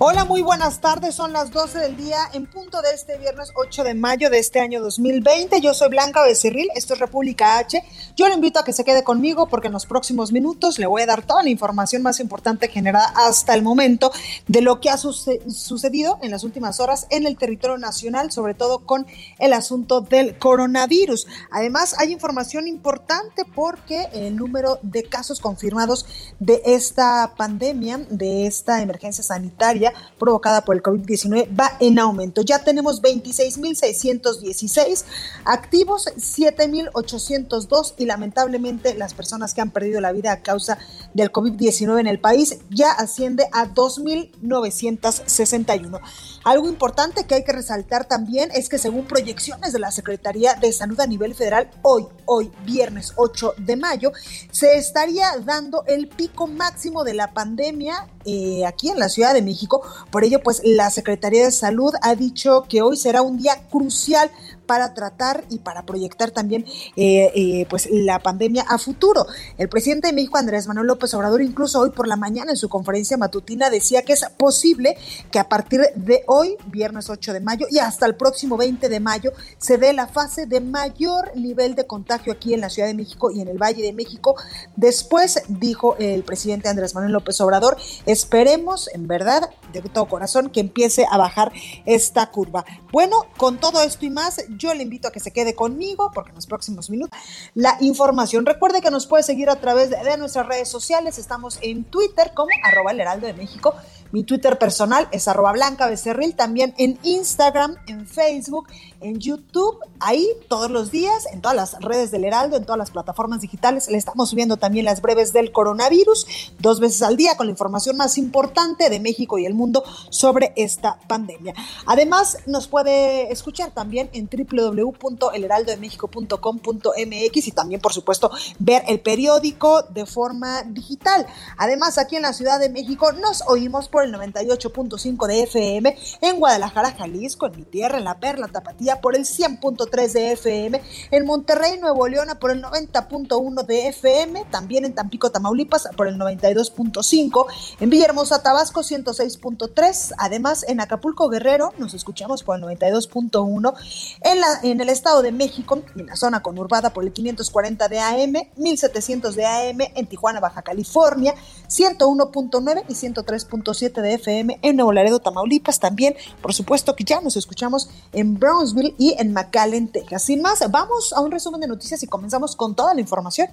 Hola, muy buenas tardes. Son las 12 del día en punto de este viernes 8 de mayo de este año 2020. Yo soy Blanca Becerril, esto es República H. Yo le invito a que se quede conmigo porque en los próximos minutos le voy a dar toda la información más importante generada hasta el momento de lo que ha suce sucedido en las últimas horas en el territorio nacional, sobre todo con el asunto del coronavirus. Además, hay información importante porque el número de casos confirmados de esta pandemia, de esta emergencia sanitaria, provocada por el COVID-19 va en aumento. Ya tenemos 26.616 activos, 7.802 y lamentablemente las personas que han perdido la vida a causa del COVID-19 en el país ya asciende a 2.961. Algo importante que hay que resaltar también es que según proyecciones de la Secretaría de Salud a nivel federal, hoy, hoy, viernes 8 de mayo, se estaría dando el pico máximo de la pandemia eh, aquí en la Ciudad de México. Por ello, pues la Secretaría de Salud ha dicho que hoy será un día crucial para tratar y para proyectar también eh, eh, pues la pandemia a futuro. El presidente de México, Andrés Manuel López Obrador, incluso hoy por la mañana en su conferencia matutina decía que es posible que a partir de hoy, viernes 8 de mayo, y hasta el próximo 20 de mayo, se dé la fase de mayor nivel de contagio aquí en la Ciudad de México y en el Valle de México. Después, dijo el presidente Andrés Manuel López Obrador, esperemos en verdad, de todo corazón, que empiece a bajar esta curva. Bueno, con todo esto y más, yo le invito a que se quede conmigo porque en los próximos minutos la información. Recuerde que nos puede seguir a través de, nuestras redes sociales. Estamos en Twitter como arroba el heraldo de México. Mi Twitter personal es arroba blanca becerril. También en Instagram, en Facebook, en YouTube. Ahí todos los días, en todas las redes del Heraldo, en todas las plataformas digitales. Le estamos subiendo también las breves del coronavirus dos veces al día con la información más importante de México y el mundo sobre esta pandemia. Además, nos puede escuchar también en www.elheraldodemexico.com.mx y también, por supuesto, ver el periódico de forma digital. Además, aquí en la Ciudad de México nos oímos por el 98.5 de FM, en Guadalajara, Jalisco, en mi tierra, en La Perla, Tapatía, por el 100.3 de FM, en Monterrey, Nuevo León, por el 90.1 de FM, también en Tampico, Tamaulipas, por el 92.5, en Villahermosa, Tabasco, 106.3, además en Acapulco, Guerrero, nos escuchamos por el 92.1, en, en el Estado de México, en la zona conurbada por el 540 de AM, 1700 de AM, en Tijuana, Baja California, 101.9 y 103.7 de FM en Nuevo Laredo, Tamaulipas, también, por supuesto que ya nos escuchamos en Brownsville y en McAllen, Texas. Sin más, vamos a un resumen de noticias y comenzamos con toda la información.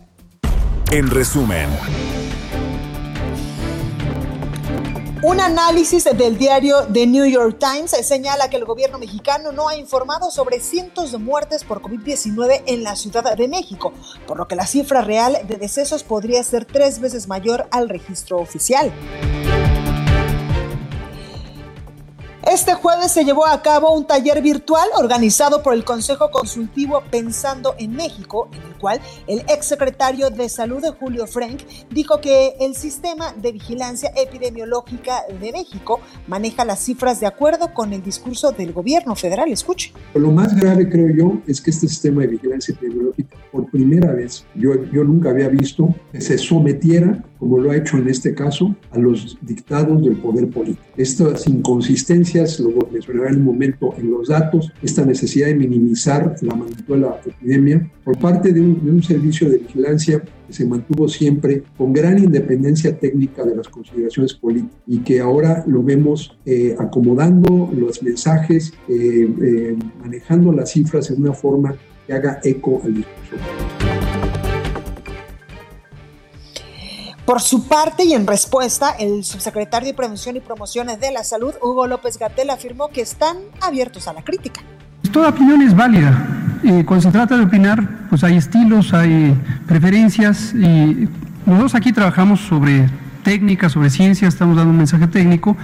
En resumen. Un análisis del diario The New York Times señala que el gobierno mexicano no ha informado sobre cientos de muertes por COVID-19 en la Ciudad de México, por lo que la cifra real de decesos podría ser tres veces mayor al registro oficial. Este jueves se llevó a cabo un taller virtual organizado por el Consejo Consultivo Pensando en México, en el cual el exsecretario de Salud Julio Frank dijo que el sistema de vigilancia epidemiológica de México maneja las cifras de acuerdo con el discurso del gobierno federal. Escuche. Lo más grave, creo yo, es que este sistema de vigilancia epidemiológica, por primera vez, yo, yo nunca había visto que se sometiera, como lo ha hecho en este caso, a los dictados del poder político. Estas inconsistencias lo mencionaba en un momento en los datos, esta necesidad de minimizar la magnitud de la epidemia por parte de un, de un servicio de vigilancia que se mantuvo siempre con gran independencia técnica de las consideraciones políticas y que ahora lo vemos eh, acomodando los mensajes, eh, eh, manejando las cifras en una forma que haga eco al discurso. Por su parte y en respuesta, el subsecretario de Prevención y Promoción de la Salud, Hugo López Gatel, afirmó que están abiertos a la crítica. Toda opinión es válida. Eh, cuando se trata de opinar, pues hay estilos, hay preferencias y nosotros aquí trabajamos sobre técnica, sobre ciencia, estamos dando un mensaje técnico,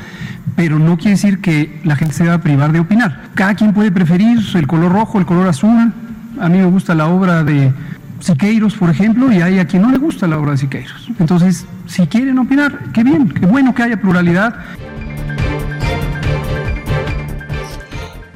pero no quiere decir que la gente se deba privar de opinar. Cada quien puede preferir el color rojo, el color azul. A mí me gusta la obra de Siqueiros, por ejemplo, y hay a quien no le gusta la obra de Siqueiros. Entonces, si quieren opinar, qué bien, qué bueno que haya pluralidad.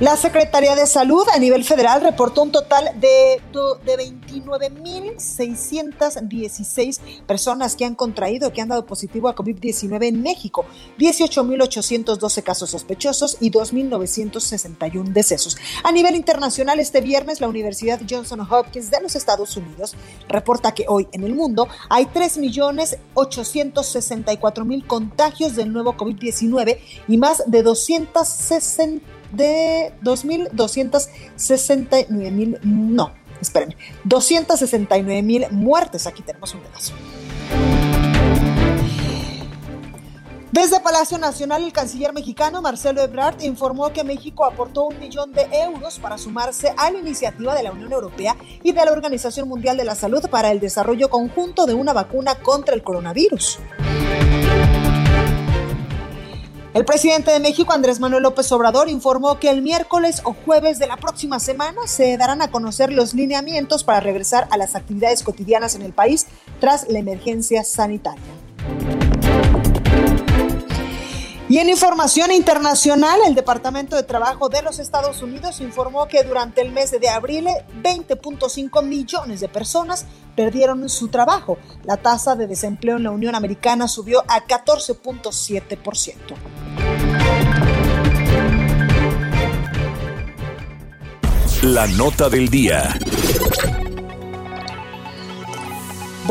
La Secretaría de Salud a nivel federal reportó un total de, de 29.616 personas que han contraído, que han dado positivo a COVID-19 en México, 18.812 casos sospechosos y 2.961 decesos. A nivel internacional, este viernes, la Universidad Johnson Hopkins de los Estados Unidos reporta que hoy en el mundo hay 3.864.000 contagios del nuevo COVID-19 y más de 260 de 2.269 mil, no, espérenme, 269 mil muertes. Aquí tenemos un pedazo. Desde Palacio Nacional, el canciller mexicano Marcelo Ebrard informó que México aportó un millón de euros para sumarse a la iniciativa de la Unión Europea y de la Organización Mundial de la Salud para el desarrollo conjunto de una vacuna contra el coronavirus. El presidente de México, Andrés Manuel López Obrador, informó que el miércoles o jueves de la próxima semana se darán a conocer los lineamientos para regresar a las actividades cotidianas en el país tras la emergencia sanitaria. Y en información internacional, el Departamento de Trabajo de los Estados Unidos informó que durante el mes de abril 20.5 millones de personas perdieron su trabajo. La tasa de desempleo en la Unión Americana subió a 14.7%. La nota del día.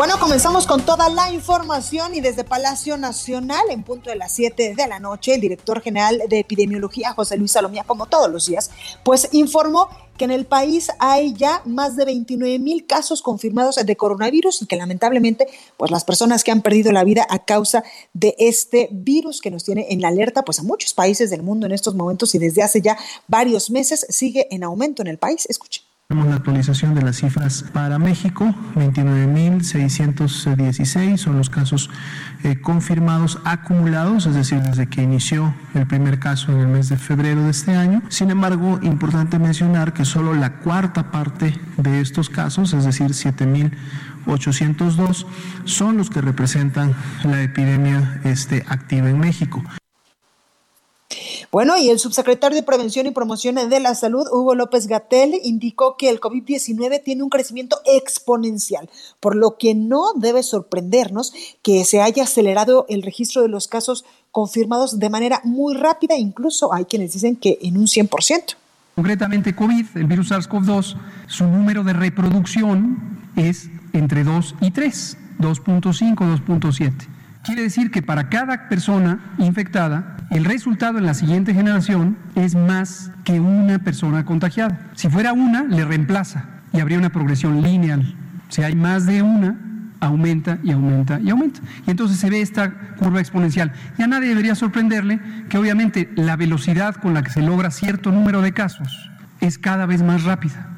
Bueno, comenzamos con toda la información y desde Palacio Nacional, en punto de las 7 de la noche, el director general de epidemiología, José Luis Salomía, como todos los días, pues informó que en el país hay ya más de 29 mil casos confirmados de coronavirus y que lamentablemente, pues las personas que han perdido la vida a causa de este virus que nos tiene en la alerta, pues a muchos países del mundo en estos momentos y desde hace ya varios meses sigue en aumento en el país. Escuchen. Tenemos la actualización de las cifras para México, 29.616 son los casos eh, confirmados acumulados, es decir, desde que inició el primer caso en el mes de febrero de este año. Sin embargo, importante mencionar que solo la cuarta parte de estos casos, es decir, 7.802, son los que representan la epidemia este, activa en México. Bueno, y el subsecretario de Prevención y Promoción de la Salud, Hugo López Gatel, indicó que el COVID-19 tiene un crecimiento exponencial, por lo que no debe sorprendernos que se haya acelerado el registro de los casos confirmados de manera muy rápida, incluso hay quienes dicen que en un 100%. Concretamente, COVID, el virus SARS-CoV-2, su número de reproducción es entre 2 y 3, 2.5, 2.7. Quiere decir que para cada persona infectada, el resultado en la siguiente generación es más que una persona contagiada. Si fuera una, le reemplaza y habría una progresión lineal. Si hay más de una, aumenta y aumenta y aumenta. Y entonces se ve esta curva exponencial. Y a nadie debería sorprenderle que obviamente la velocidad con la que se logra cierto número de casos es cada vez más rápida.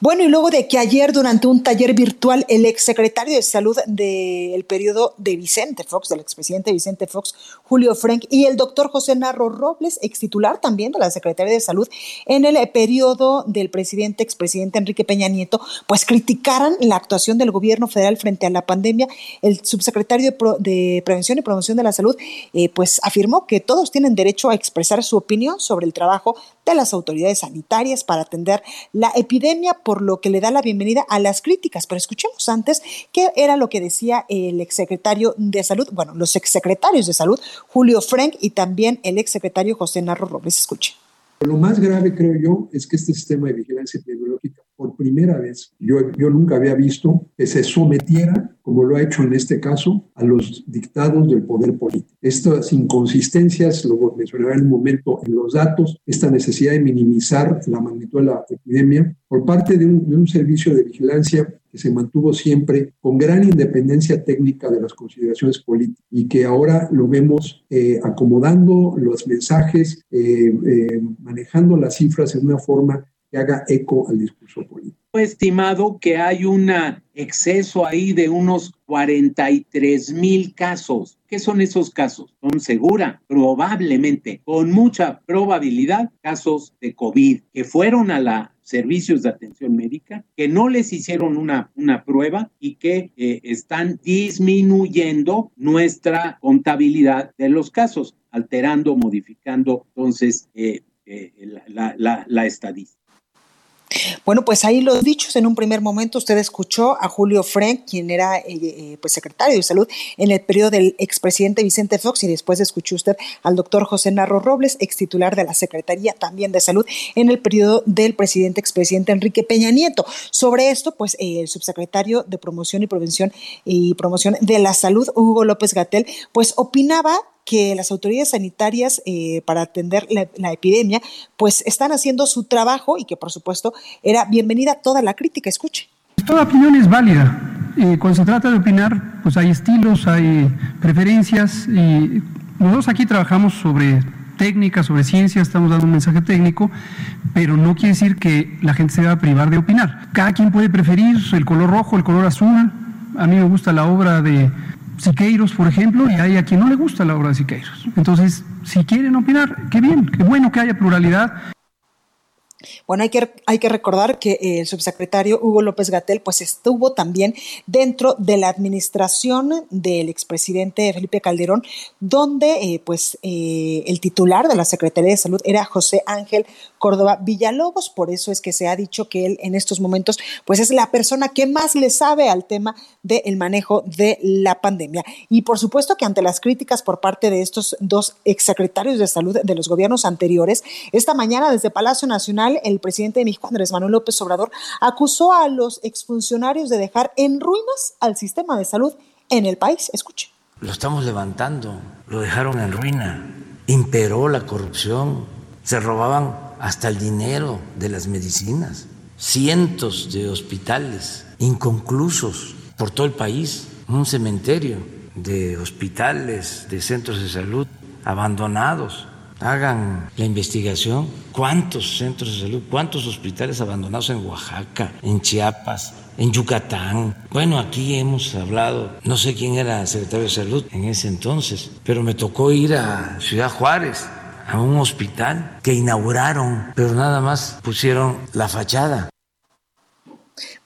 Bueno, y luego de que ayer durante un taller virtual el exsecretario de Salud del periodo de Vicente Fox, del expresidente Vicente Fox, Julio Frank, y el doctor José Narro Robles, ex titular también de la Secretaría de Salud, en el periodo del presidente, expresidente Enrique Peña Nieto, pues criticaran la actuación del gobierno federal frente a la pandemia. El subsecretario de, Prevención y Promoción de la Salud, eh, pues afirmó que todos tienen derecho a expresar su opinión sobre el trabajo de las autoridades sanitarias para atender la epidemia, por lo que le da la bienvenida a las críticas. Pero escuchemos antes qué era lo que decía el exsecretario de Salud, bueno, los exsecretarios de Salud, Julio Frank y también el exsecretario José Narro Robles. Escuche. Lo más grave, creo yo, es que este sistema de vigilancia epidemiológica, por primera vez, yo, yo nunca había visto que se sometiera como lo ha hecho en este caso, a los dictados del poder político. Estas inconsistencias, lo mencionaré en un momento en los datos, esta necesidad de minimizar la magnitud de la epidemia por parte de un, servicio de vigilancia que se mantuvo siempre con gran independencia técnica de las consideraciones políticas y que ahora lo vemos eh, acomodando los mensajes, eh, eh, manejando las cifras en una forma que haga eco al discurso político. Estimado que hay un exceso ahí de unos 43 mil casos. ¿Qué son esos casos? Son segura, probablemente, con mucha probabilidad, casos de COVID que fueron a la servicios de atención médica, que no les hicieron una, una prueba y que eh, están disminuyendo nuestra contabilidad de los casos, alterando, modificando entonces eh, eh, la, la, la estadística. Bueno, pues ahí los dichos, en un primer momento usted escuchó a Julio Frank, quien era eh, eh, pues secretario de salud en el periodo del expresidente Vicente Fox, y después escuchó usted al doctor José Narro Robles, ex titular de la Secretaría también de Salud en el periodo del presidente expresidente Enrique Peña Nieto. Sobre esto, pues eh, el subsecretario de Promoción y Prevención y Promoción de la Salud, Hugo López Gatel, pues opinaba que las autoridades sanitarias eh, para atender la, epidemia, pues están haciendo su trabajo y que por supuesto era bienvenida toda la crítica. Escuche. Toda opinión es válida. Cuando se trata de opinar, pues hay estilos, hay preferencias y nosotros aquí trabajamos sobre técnica, sobre ciencia, estamos dando un mensaje técnico, pero no quiere decir que la gente se deba privar de opinar. Cada quien puede preferir el color rojo, el color azul. A mí me gusta la obra de Siqueiros, por ejemplo, y hay a quien no le gusta la obra de Siqueiros. Entonces, si quieren opinar, qué bien, qué bueno que haya pluralidad. Bueno, hay que, hay que recordar que el subsecretario Hugo López Gatel pues estuvo también dentro de la administración del expresidente Felipe Calderón, donde eh, pues eh, el titular de la Secretaría de Salud era José Ángel Córdoba Villalobos, por eso es que se ha dicho que él en estos momentos pues es la persona que más le sabe al tema del manejo de la pandemia. Y por supuesto que ante las críticas por parte de estos dos exsecretarios de salud de los gobiernos anteriores, esta mañana desde Palacio Nacional el presidente de México, Andrés Manuel López Obrador, acusó a los exfuncionarios de dejar en ruinas al sistema de salud en el país. Escuche. Lo estamos levantando, lo dejaron en ruina, imperó la corrupción, se robaban hasta el dinero de las medicinas, cientos de hospitales inconclusos por todo el país, un cementerio de hospitales, de centros de salud abandonados. Hagan la investigación. ¿Cuántos centros de salud, cuántos hospitales abandonados en Oaxaca, en Chiapas, en Yucatán? Bueno, aquí hemos hablado, no sé quién era secretario de salud en ese entonces, pero me tocó ir a Ciudad Juárez a un hospital que inauguraron, pero nada más pusieron la fachada.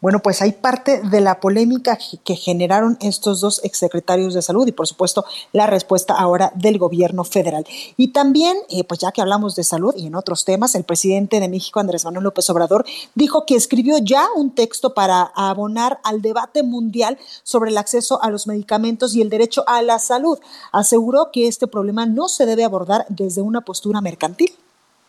Bueno, pues hay parte de la polémica que generaron estos dos exsecretarios de salud y por supuesto la respuesta ahora del gobierno federal. Y también, eh, pues ya que hablamos de salud y en otros temas, el presidente de México, Andrés Manuel López Obrador, dijo que escribió ya un texto para abonar al debate mundial sobre el acceso a los medicamentos y el derecho a la salud. Aseguró que este problema no se debe abordar desde una postura mercantil.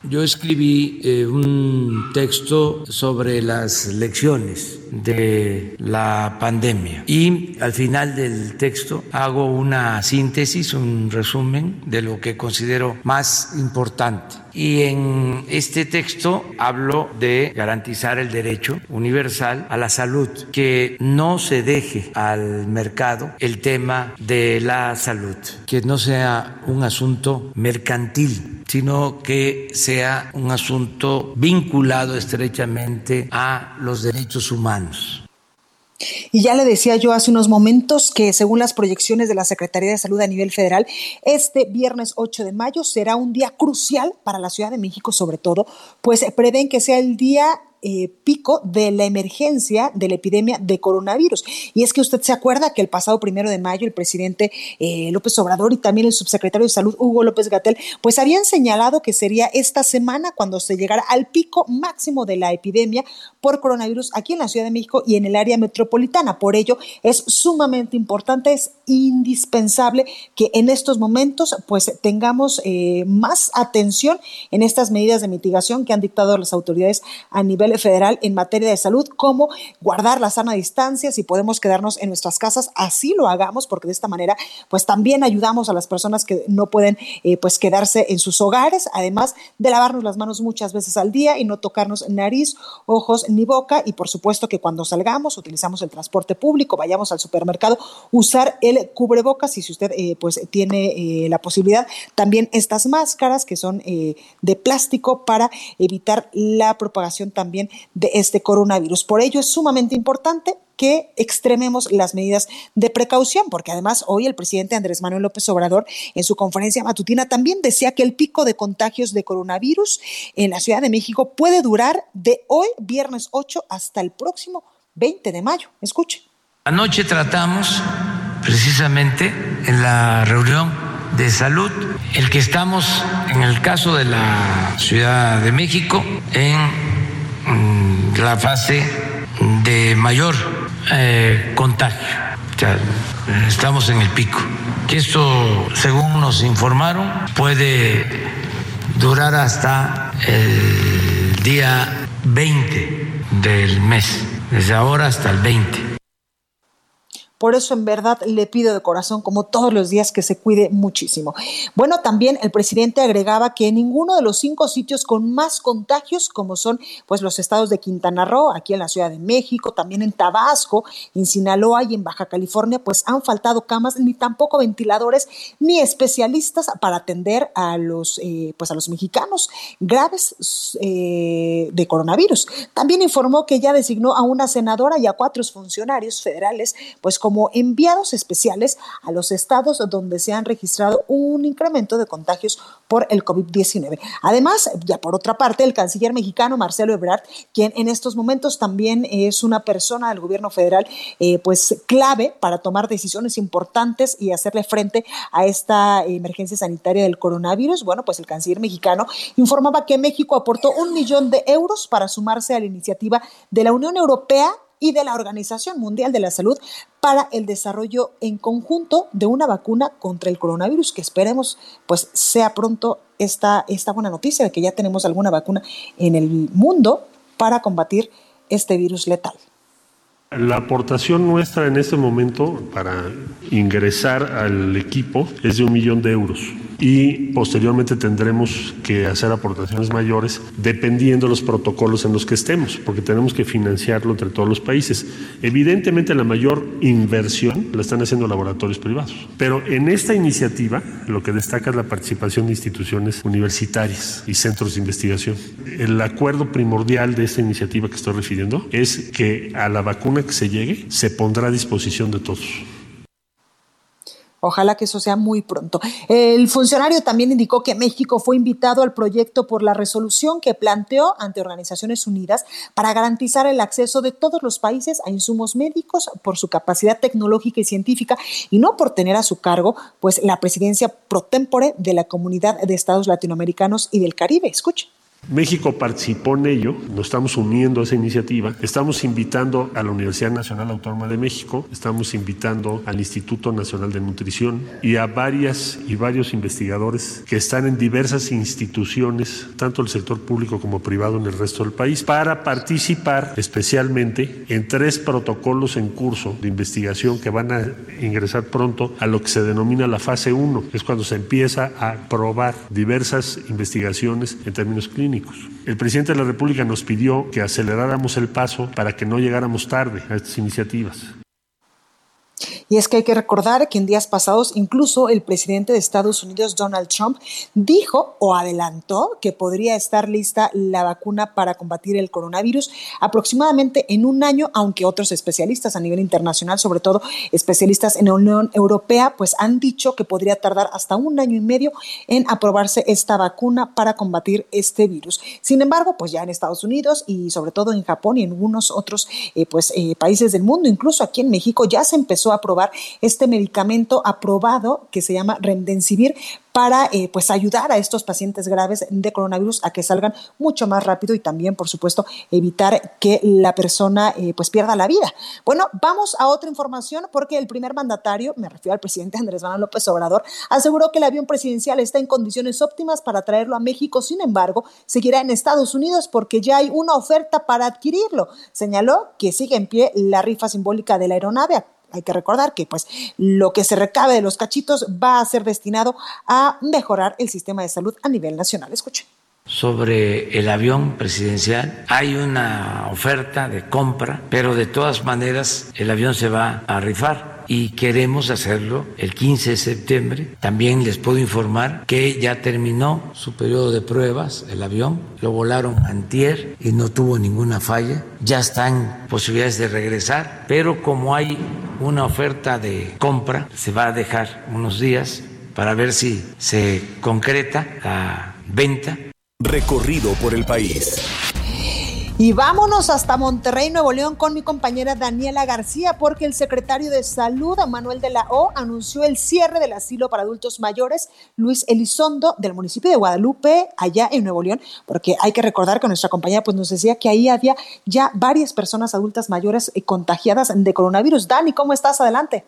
Yo escribí eh, un texto sobre las lecciones de la pandemia. Y al final del texto hago una síntesis, un resumen de lo que considero más importante y en este texto hablo de garantizar el derecho universal a la salud, que no se deje al mercado el tema de la salud, que no sea un asunto mercantil, sino que sea un asunto vinculado estrechamente a los derechos humanos. Y ya le decía yo hace unos momentos que según las proyecciones de la Secretaría de Salud a nivel federal, este viernes 8 de mayo será un día crucial para la Ciudad de México sobre todo, pues prevén que sea el día eh, pico de la emergencia de la epidemia de coronavirus. Y es que usted se acuerda que el pasado primero de mayo el presidente eh, López Obrador y también el subsecretario de Salud Hugo López Gatel, pues habían señalado que sería esta semana cuando se llegara al pico máximo de la epidemia por coronavirus aquí en la Ciudad de México y en el área metropolitana. Por ello es sumamente importante, es indispensable que en estos momentos pues tengamos eh, más atención en estas medidas de mitigación que han dictado las autoridades a nivel federal en materia de salud, como guardar la sana distancia, si podemos quedarnos en nuestras casas, así lo hagamos, porque de esta manera, pues también ayudamos a las personas que no pueden, eh, pues quedarse en sus hogares, además de lavarnos las manos muchas veces al día y no tocarnos nariz, ojos ni boca, y por supuesto que cuando salgamos, utilizamos el transporte público, vayamos al supermercado, usar el cubrebocas. Y si usted eh, pues tiene eh, la posibilidad, también estas máscaras que son de plástico para evitar la propagación también de este coronavirus. Por ello es sumamente importante que extrememos las medidas de precaución, porque además hoy el presidente Andrés Manuel López Obrador en su conferencia matutina también decía que el pico de contagios de coronavirus en la Ciudad de México puede durar de hoy, viernes 8, hasta el próximo 20 de mayo. Escuche. Anoche tratamos precisamente en la reunión de salud, el que estamos en el caso de la Ciudad de México en la fase de mayor eh, contagio. estamos en el pico. Que esto, según nos informaron, puede durar hasta el día 20 del mes, desde ahora hasta el 20. Por eso en verdad le pido de corazón, como todos los días, que se cuide muchísimo. Bueno, también el presidente agregaba que ninguno de los cinco sitios con más contagios, como son pues los estados de Quintana Roo, aquí en la Ciudad de México, también en Tabasco, en Sinaloa y en Baja California, pues han faltado camas ni tampoco ventiladores ni especialistas para atender a los eh, pues a los mexicanos graves eh, de coronavirus. También informó que ya designó a una senadora y a cuatro funcionarios federales, pues como como enviados especiales a los estados donde se han registrado un incremento de contagios por el COVID-19. Además, ya por otra parte, el canciller mexicano Marcelo Ebrard, quien en estos momentos también es una persona del gobierno federal, eh, pues clave para tomar decisiones importantes y hacerle frente a esta emergencia sanitaria del coronavirus. Bueno, pues el canciller mexicano informaba que México aportó un millón de euros para sumarse a la iniciativa de la Unión Europea y de la Organización Mundial de la Salud para el desarrollo en conjunto de una vacuna contra el coronavirus, que esperemos pues sea pronto esta, esta buena noticia de que ya tenemos alguna vacuna en el mundo para combatir este virus letal. La aportación nuestra en este momento para ingresar al equipo es de un millón de euros y posteriormente tendremos que hacer aportaciones mayores dependiendo de los protocolos en los que estemos, porque tenemos que financiarlo entre todos los países. Evidentemente la mayor inversión la están haciendo laboratorios privados, pero en esta iniciativa lo que destaca es la participación de instituciones universitarias y centros de investigación. El acuerdo primordial de esta iniciativa que estoy refiriendo es que a la vacuna que se llegue se pondrá a disposición de todos. Ojalá que eso sea muy pronto. El funcionario también indicó que México fue invitado al proyecto por la resolución que planteó ante Organizaciones Unidas para garantizar el acceso de todos los países a insumos médicos por su capacidad tecnológica y científica y no por tener a su cargo pues la presidencia pro tempore de la Comunidad de Estados Latinoamericanos y del Caribe. Escuche. México participó en ello, nos estamos uniendo a esa iniciativa, estamos invitando a la Universidad Nacional Autónoma de México, estamos invitando al Instituto Nacional de Nutrición y a varias y varios investigadores que están en diversas instituciones, tanto el sector público como privado en el resto del país, para participar especialmente en tres protocolos en curso de investigación que van a ingresar pronto a lo que se denomina la fase 1, es cuando se empieza a probar diversas investigaciones en términos clínicos el presidente de la República nos pidió que aceleráramos el paso para que no llegáramos tarde a estas iniciativas. Y es que hay que recordar que en días pasados incluso el presidente de Estados Unidos, Donald Trump, dijo o adelantó que podría estar lista la vacuna para combatir el coronavirus aproximadamente en un año, aunque otros especialistas a nivel internacional, sobre todo especialistas en la Unión Europea, pues han dicho que podría tardar hasta un año y medio en aprobarse esta vacuna para combatir este virus. Sin embargo, pues ya en Estados Unidos y sobre todo en Japón y en algunos otros eh, pues, eh, países del mundo, incluso aquí en México, ya se empezó a aprobar este medicamento aprobado que se llama Remdesivir para eh, pues ayudar a estos pacientes graves de coronavirus a que salgan mucho más rápido y también, por supuesto, evitar que la persona eh, pues pierda la vida. Bueno, vamos a otra información porque el primer mandatario, me refiero al presidente Andrés Manuel López Obrador, aseguró que el avión presidencial está en condiciones óptimas para traerlo a México. Sin embargo, seguirá en Estados Unidos porque ya hay una oferta para adquirirlo. Señaló que sigue en pie la rifa simbólica de la aeronave hay que recordar que pues lo que se recabe de los cachitos va a ser destinado a mejorar el sistema de salud a nivel nacional. Escuchen sobre el avión presidencial. Hay una oferta de compra, pero de todas maneras el avión se va a rifar y queremos hacerlo el 15 de septiembre. También les puedo informar que ya terminó su periodo de pruebas el avión, lo volaron antier y no tuvo ninguna falla. Ya están posibilidades de regresar, pero como hay una oferta de compra, se va a dejar unos días para ver si se concreta la venta. Recorrido por el país. Y vámonos hasta Monterrey, Nuevo León, con mi compañera Daniela García, porque el secretario de Salud, Manuel de la O, anunció el cierre del asilo para adultos mayores, Luis Elizondo, del municipio de Guadalupe, allá en Nuevo León, porque hay que recordar que nuestra compañera pues, nos decía que ahí había ya varias personas adultas mayores eh, contagiadas de coronavirus. Dani, ¿cómo estás? Adelante.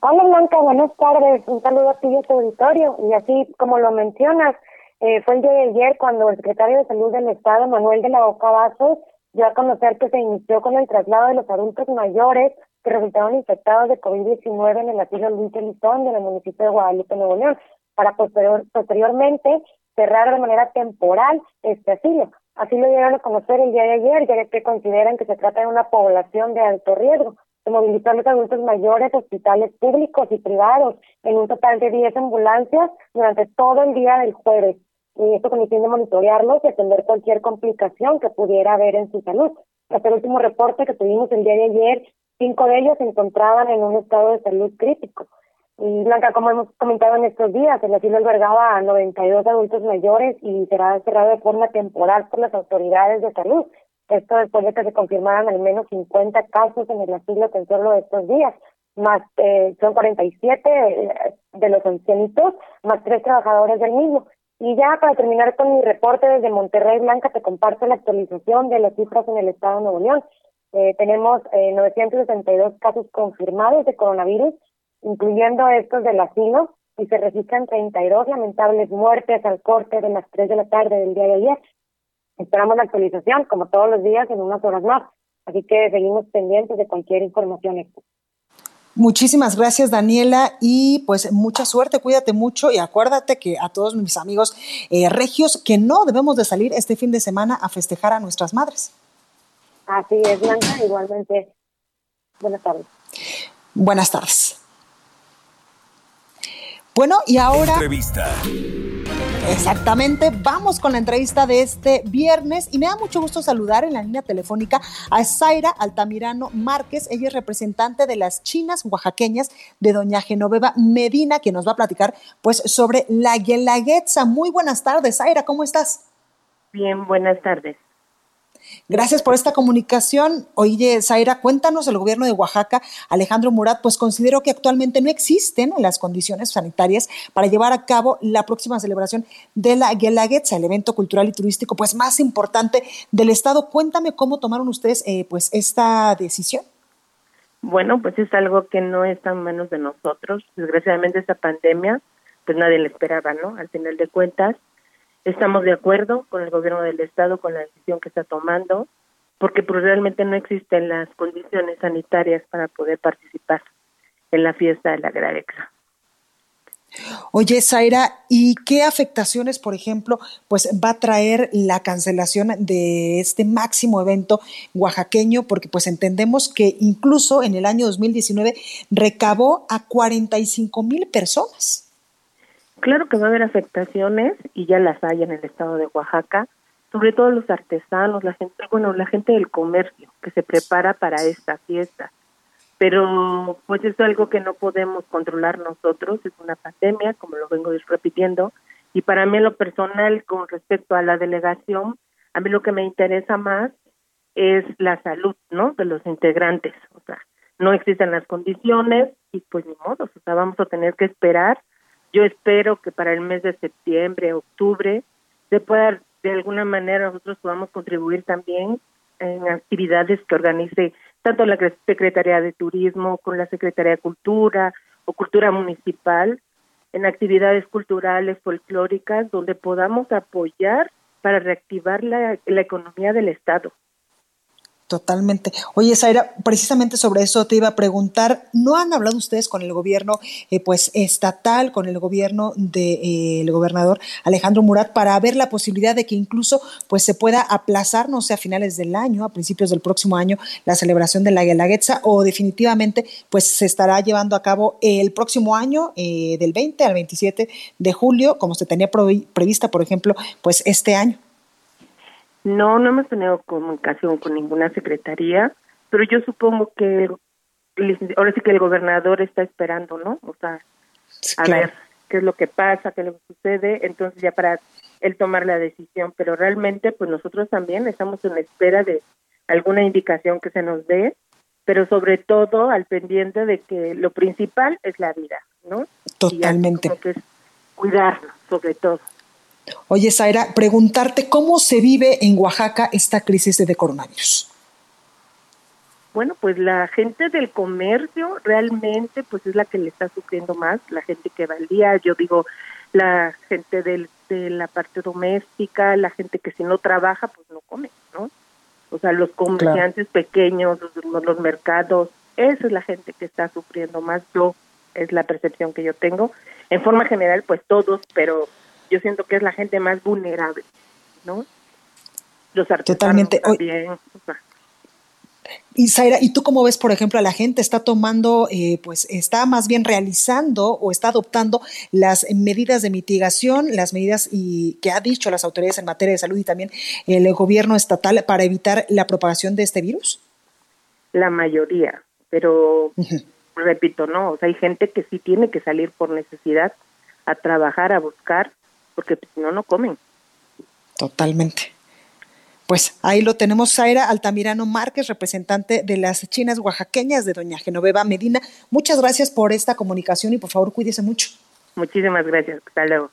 Hola Blanca, buenas tardes. Un saludo a ti y a tu auditorio. Y así como lo mencionas, eh, fue el día de ayer cuando el secretario de Salud del Estado, Manuel de la Boca Vasos, dio a conocer que se inició con el traslado de los adultos mayores que resultaron infectados de COVID-19 en el asilo Luis Elizón del municipio de Guadalupe, Nuevo León, para posterior, posteriormente cerrar de manera temporal este asilo. Así lo dieron a conocer el día de ayer, ya que consideran que se trata de una población de alto riesgo. Se movilizó a los adultos mayores, hospitales públicos y privados, en un total de 10 ambulancias durante todo el día del jueves y esto con el fin de monitorearlos y atender cualquier complicación que pudiera haber en su salud. Hasta el último reporte que tuvimos el día de ayer, cinco de ellos se encontraban en un estado de salud crítico. Y Blanca, como hemos comentado en estos días, el asilo albergaba a 92 adultos mayores y será cerrado de forma temporal por las autoridades de salud. Esto después de que se confirmaran al menos 50 casos en el asilo tan solo estos días, más eh, son 47 de los ancianitos, más tres trabajadores del mismo. Y ya para terminar con mi reporte desde Monterrey Blanca, te comparto la actualización de las cifras en el estado de Nuevo León. Eh, tenemos eh, 962 casos confirmados de coronavirus, incluyendo estos del asilo, y se registran 32 lamentables muertes al corte de las 3 de la tarde del día de ayer. Esperamos la actualización, como todos los días, en unas horas más. Así que seguimos pendientes de cualquier información extra. Muchísimas gracias, Daniela, y pues mucha suerte, cuídate mucho y acuérdate que a todos mis amigos eh, regios que no debemos de salir este fin de semana a festejar a nuestras madres. Así es, Blanca, igualmente. Buenas tardes. Buenas tardes. Bueno, y ahora... Entrevista. Exactamente, vamos con la entrevista de este viernes y me da mucho gusto saludar en la línea telefónica a Zaira Altamirano Márquez, ella es representante de las chinas oaxaqueñas de doña Genoveva Medina, que nos va a platicar pues sobre la guelaguetza. Muy buenas tardes, Zaira, ¿cómo estás? Bien, buenas tardes. Gracias por esta comunicación. Oye, Zaira, cuéntanos, el gobierno de Oaxaca, Alejandro Murat, pues consideró que actualmente no existen las condiciones sanitarias para llevar a cabo la próxima celebración de la Guelaguetza, el evento cultural y turístico pues más importante del estado. Cuéntame cómo tomaron ustedes eh, pues esta decisión. Bueno, pues es algo que no está en manos de nosotros. Desgraciadamente esta pandemia, pues nadie le esperaba, ¿no? Al final de cuentas, Estamos de acuerdo con el gobierno del estado con la decisión que está tomando, porque pues, realmente no existen las condiciones sanitarias para poder participar en la fiesta de la Gradexa. Oye, Zaira, ¿y qué afectaciones, por ejemplo, pues va a traer la cancelación de este máximo evento oaxaqueño? Porque pues entendemos que incluso en el año 2019 recabó a 45 mil personas. Claro que va a haber afectaciones y ya las hay en el estado de Oaxaca, sobre todo los artesanos, la gente, bueno, la gente del comercio que se prepara para esta fiesta. Pero pues es algo que no podemos controlar nosotros, es una pandemia, como lo vengo repitiendo, y para mí lo personal con respecto a la delegación, a mí lo que me interesa más es la salud, ¿no? De los integrantes, o sea, no existen las condiciones y pues ni modo, o sea, vamos a tener que esperar. Yo espero que para el mes de septiembre, octubre, se pueda de alguna manera nosotros podamos contribuir también en actividades que organice tanto la Secretaría de Turismo con la Secretaría de Cultura o Cultura Municipal en actividades culturales folclóricas donde podamos apoyar para reactivar la, la economía del Estado. Totalmente. Oye, Zaira, precisamente sobre eso te iba a preguntar, ¿no han hablado ustedes con el gobierno eh, pues estatal, con el gobierno del de, gobernador Alejandro Murat para ver la posibilidad de que incluso pues se pueda aplazar, no sé, a finales del año, a principios del próximo año, la celebración de la Guelaguetza o definitivamente pues se estará llevando a cabo el próximo año, eh, del 20 al 27 de julio, como se tenía prevista, por ejemplo, pues este año? No, no hemos tenido comunicación con ninguna secretaría, pero yo supongo que ahora sí que el gobernador está esperando, ¿no? O sea, a ver qué es lo que pasa, qué es lo que sucede, entonces ya para él tomar la decisión, pero realmente pues nosotros también estamos en espera de alguna indicación que se nos dé, pero sobre todo al pendiente de que lo principal es la vida, ¿no? Totalmente. que es cuidarnos, sobre todo. Oye, Zaira, preguntarte cómo se vive en Oaxaca esta crisis de coronavirus. Bueno, pues la gente del comercio realmente pues es la que le está sufriendo más, la gente que va al día, yo digo, la gente del, de la parte doméstica, la gente que si no trabaja pues no come, ¿no? O sea, los comerciantes pequeños, los, los mercados, esa es la gente que está sufriendo más, yo, es la percepción que yo tengo. En forma general, pues todos, pero yo siento que es la gente más vulnerable, ¿no? Los artesanos Totalmente. también. Y Zaira, ¿y tú cómo ves, por ejemplo, a la gente está tomando, eh, pues está más bien realizando o está adoptando las medidas de mitigación, las medidas y que ha dicho las autoridades en materia de salud y también el gobierno estatal para evitar la propagación de este virus? La mayoría, pero repito, no, o sea, hay gente que sí tiene que salir por necesidad a trabajar, a buscar porque si no, no comen. Totalmente. Pues ahí lo tenemos, Zaira Altamirano Márquez, representante de las chinas oaxaqueñas de Doña Genoveva Medina. Muchas gracias por esta comunicación y por favor cuídese mucho. Muchísimas gracias. Hasta luego.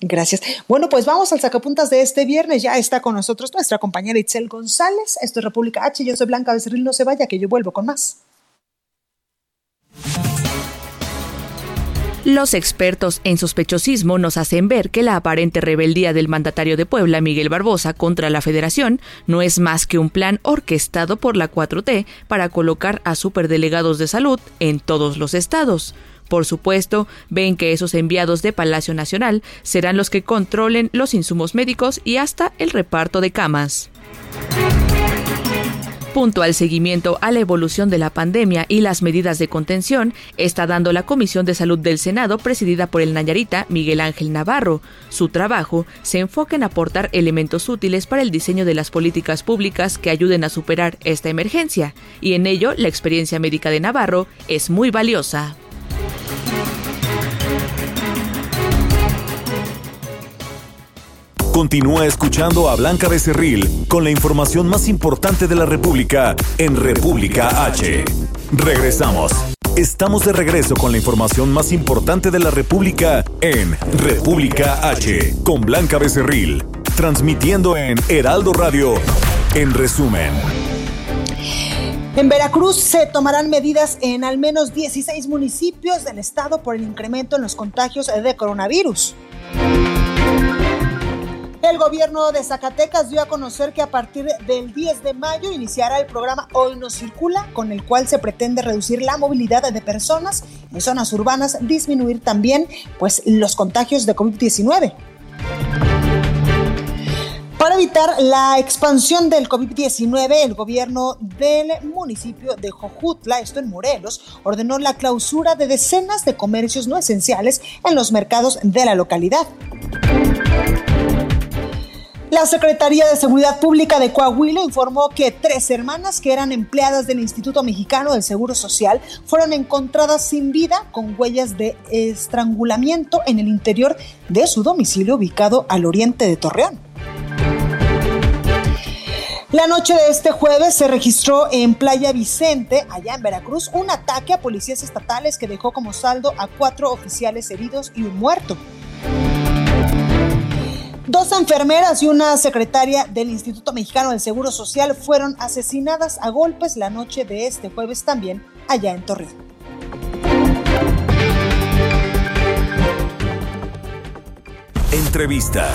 Gracias. Bueno, pues vamos al sacapuntas de este viernes. Ya está con nosotros nuestra compañera Itzel González. Esto es República H. Yo soy Blanca Becerril. No se vaya, que yo vuelvo con más. Los expertos en sospechosismo nos hacen ver que la aparente rebeldía del mandatario de Puebla, Miguel Barbosa, contra la federación no es más que un plan orquestado por la 4T para colocar a superdelegados de salud en todos los estados. Por supuesto, ven que esos enviados de Palacio Nacional serán los que controlen los insumos médicos y hasta el reparto de camas punto al seguimiento a la evolución de la pandemia y las medidas de contención está dando la Comisión de Salud del Senado presidida por el Nayarita Miguel Ángel Navarro. Su trabajo se enfoca en aportar elementos útiles para el diseño de las políticas públicas que ayuden a superar esta emergencia, y en ello la experiencia médica de Navarro es muy valiosa. Continúa escuchando a Blanca Becerril con la información más importante de la República en República H. Regresamos. Estamos de regreso con la información más importante de la República en República H con Blanca Becerril, transmitiendo en Heraldo Radio. En resumen. En Veracruz se tomarán medidas en al menos 16 municipios del estado por el incremento en los contagios de coronavirus. El gobierno de Zacatecas dio a conocer que a partir del 10 de mayo iniciará el programa Hoy no circula, con el cual se pretende reducir la movilidad de personas en zonas urbanas, disminuir también pues, los contagios de COVID-19. Para evitar la expansión del COVID-19, el gobierno del municipio de Jojutla, esto en Morelos, ordenó la clausura de decenas de comercios no esenciales en los mercados de la localidad. La Secretaría de Seguridad Pública de Coahuila informó que tres hermanas que eran empleadas del Instituto Mexicano del Seguro Social fueron encontradas sin vida con huellas de estrangulamiento en el interior de su domicilio ubicado al oriente de Torreón. La noche de este jueves se registró en Playa Vicente, allá en Veracruz, un ataque a policías estatales que dejó como saldo a cuatro oficiales heridos y un muerto. Dos enfermeras y una secretaria del Instituto Mexicano del Seguro Social fueron asesinadas a golpes la noche de este jueves también allá en Torreón. Entrevista.